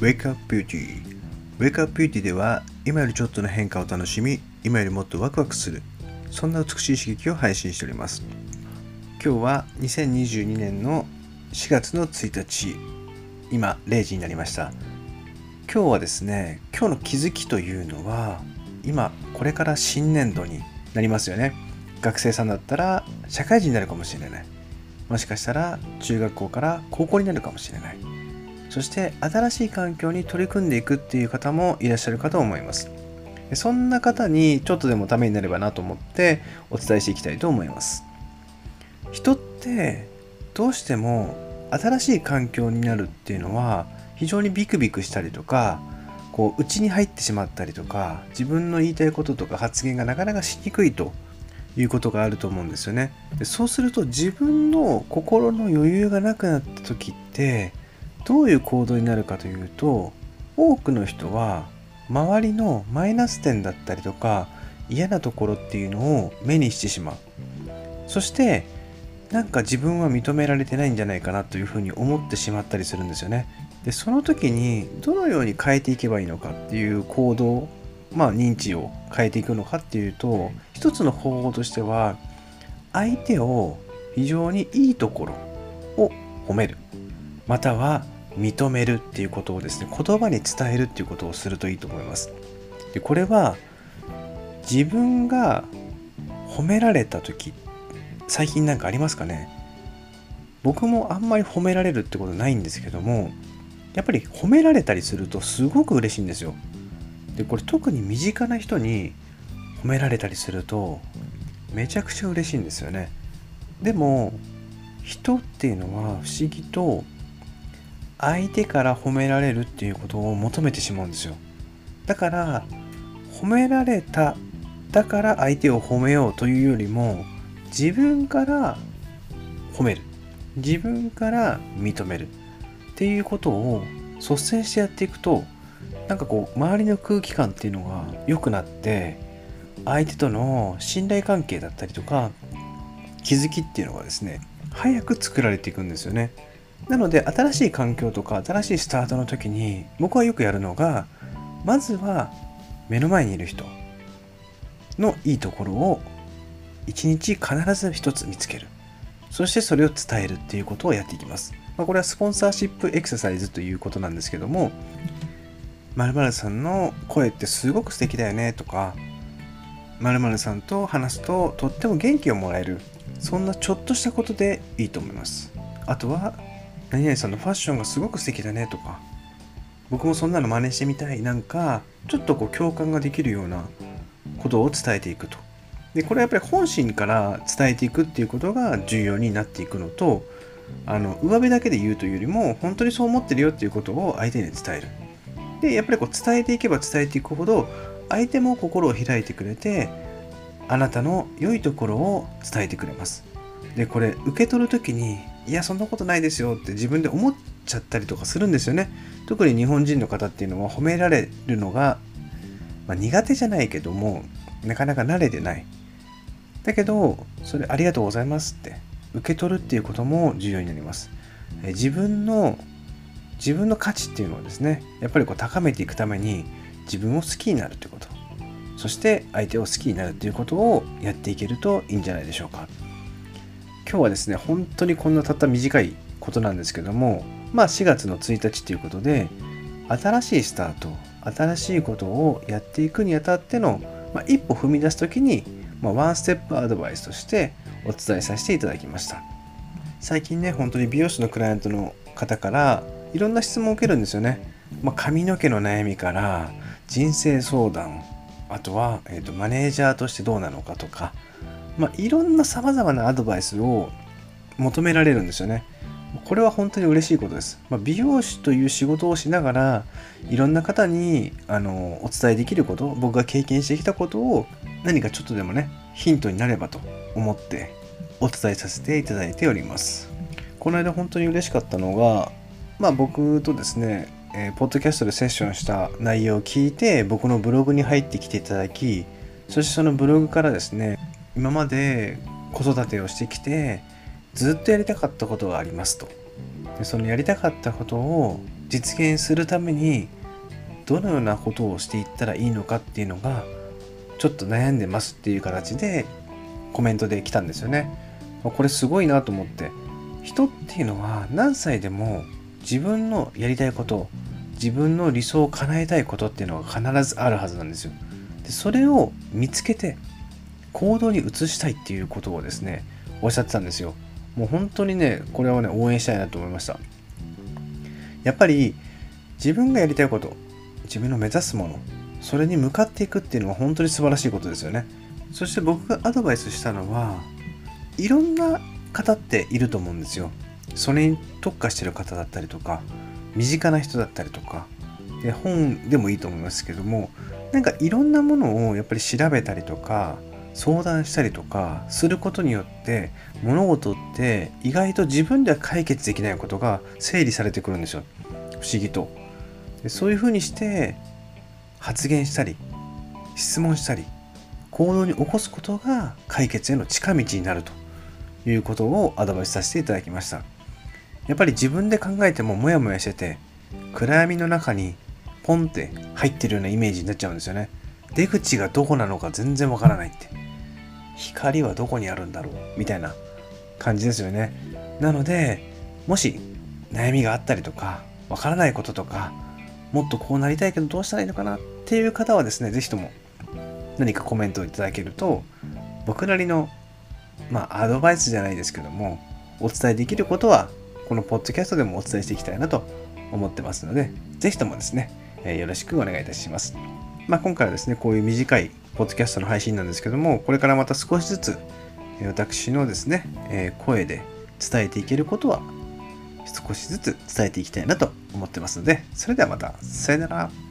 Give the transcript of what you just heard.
Wake Up Beauty Wake Up Beauty では今よりちょっとの変化を楽しみ今よりもっとワクワクするそんな美しい刺激を配信しております。今日は2022年の4月の1日。今0時になりました。今日はですね今日の気づきというのは今これから新年度になりますよね。学生さんだったら社会人になるかもしれない。もしかしたら中学校から高校になるかもしれない。そして新しい環境に取り組んでいくっていう方もいらっしゃるかと思います。そんな方にちょっとでもためになればなと思ってお伝えしていきたいと思います。人ってどうしても新しい環境になるっていうのは非常にビクビクしたりとかこう内に入ってしまったりとか自分の言いたいこととか発言がなかなかしにくいということがあると思うんですよね。でそうすると自分の心の余裕がなくなった時ってどういう行動になるかというと多くの人は周りのマイナス点だったりとか嫌なところっていうのを目にしてしまう。そしてなんか自分は認められてないんじゃないかなというふうに思ってしまったりするんですよね。でその時にどのように変えていけばいいのかっていう行動まあ認知を変えていくのかっていうと一つの方法としては相手を非常にいいところを褒める。または認めるっていうことをですね言葉に伝えるっていうことをするといいと思います。でこれは自分が褒められた時最近なんかありますかね？僕もあんまり褒められるってことないんですけどもやっぱり褒められたりするとすごく嬉しいんですよ。でこれ特に身近な人に褒められたりするとめちゃくちゃ嬉しいんですよね。でも人っていうのは不思議と相手から褒められるっていうことを求めてしまうんですよ。だから褒められただから相手を褒めようというよりも自分から褒める。自分から認める。っていうことを率先してやっていくとなんかこう周りの空気感っていうのが良くなって相手との信頼関係だったりとか気づきっていうのがですね早く作られていくんですよね。なので新しい環境とか新しいスタートの時に僕はよくやるのがまずは目の前にいる人のいいところを一日必ず一つ見つける。そしてそれを伝えるっていうことをやっていきます、まあ、これはスポンサーシップエクササイズということなんですけども〇〇さんの声ってすごく素敵だよねとか〇〇さんと話すととっても元気をもらえる。そんなちょっとしたことでいいと思います。あとは何々さんのファッションがすごく素敵だねとか僕もそんなの真似してみたいなんかちょっとこう共感ができるようなことを伝えていくと。でこれはやっぱり本心から伝えていくっていうことが重要になっていくのとあの上辺だけで言うというよりも本当にそう思ってるよっていうことを相手に伝える。でやっぱりこう伝えていけば伝えていくほど相手も心を開いてくれてあなたの良いところを伝えてくれます。でこれ受け取る時にいやそんなことないですよって自分で思っちゃったりとかするんですよね。特に日本人の方っていうのは褒められるのが、まあ、苦手じゃないけどもなかなか慣れてない。だけどそれありがとうございますって受け取るっていうことも重要になります。自分の自分の価値っていうのをですねやっぱりこう高めていくために自分を好きになるということ。そして相手を好きになるということをやっていけるといいんじゃないでしょうか。今日はですね本当にこんなたった短いことなんですけどもまあ4月の1日ということで新しいスタート新しいことをやっていくにあたっての、まあ、一歩踏み出す時に、まあ、ワンステップアドバイスとしてお伝えさせていただきました。最近ね本当に美容師のクライアントの方からいろんな質問を受けるんですよね、まあ、髪の毛の悩みから人生相談あとは、えーと、マネージャーとしてどうなのかとか、まあ、いろんなさまざまなアドバイスを求められるんですよね。これは本当に嬉しいことです。まあ、美容師という仕事をしながらいろんな方にあのお伝えできること僕が経験してきたことを何かちょっとでもねヒントになればと思ってお伝えさせていただいております。この間本当に嬉しかったのがまあ僕とですね、えー、ポッドキャストでセッションした内容を聞いて僕のブログに入ってきていただきそしてそのブログからですね今まで子育てをしてきてずっとやりたかったことがありますとでそのやりたかったことを実現するためにどのようなことをしていったらいいのかっていうのがちょっと悩んでますっていう形でコメントで来たんですよね。これすごいなと思って人っていうのは何歳でも自分のやりたいこと自分の理想を叶えたいことっていうのが必ずあるはずなんですよ。でそれを見つけて行動に移したいっていうことをですねおっしゃってたんですよ。もう本当にねこれはね応援したいなと思いました。やっぱり自分がやりたいこと自分の目指すものそれに向かっていくっていうのは本当に素晴らしいことですよね。そして僕がアドバイスしたのはいろんな方っていると思うんですよ。それに特化してる方だったりとか身近な人だったりとかで本でもいいと思いますけどもなんかいろんなものをやっぱり調べたりとか相談したりとかすることによって物事って意外と自分では解決できないことが整理されてくるんですよ。不思議と。でそういうふうにして発言したり質問したり行動に起こすことが解決への近道になるということをアドバイスさせていただきました。やっぱり自分で考えてもモヤモヤしてて暗闇の中にポンって入ってるようなイメージになっちゃうんですよね。出口がどこなのか全然わからないって。光はどこにあるんだろうみたいな感じですよねなのでもし悩みがあったりとかわからないこととかもっとこうなりたいけどどうしたらいいのかなっていう方はですね是非とも何かコメントをいただけると僕なりのまあアドバイスじゃないですけどもお伝えできることはこのポッドキャストでもお伝えしていきたいなと思ってますので是非ともですね、えよろしくお願いいたします。まあ、今回はですねこういう短いポッドキャストの配信なんですけどもこれからまた少しずつ私のですね、え声で伝えていけることは少しずつ伝えていきたいなと思ってますのでそれではまたさよなら。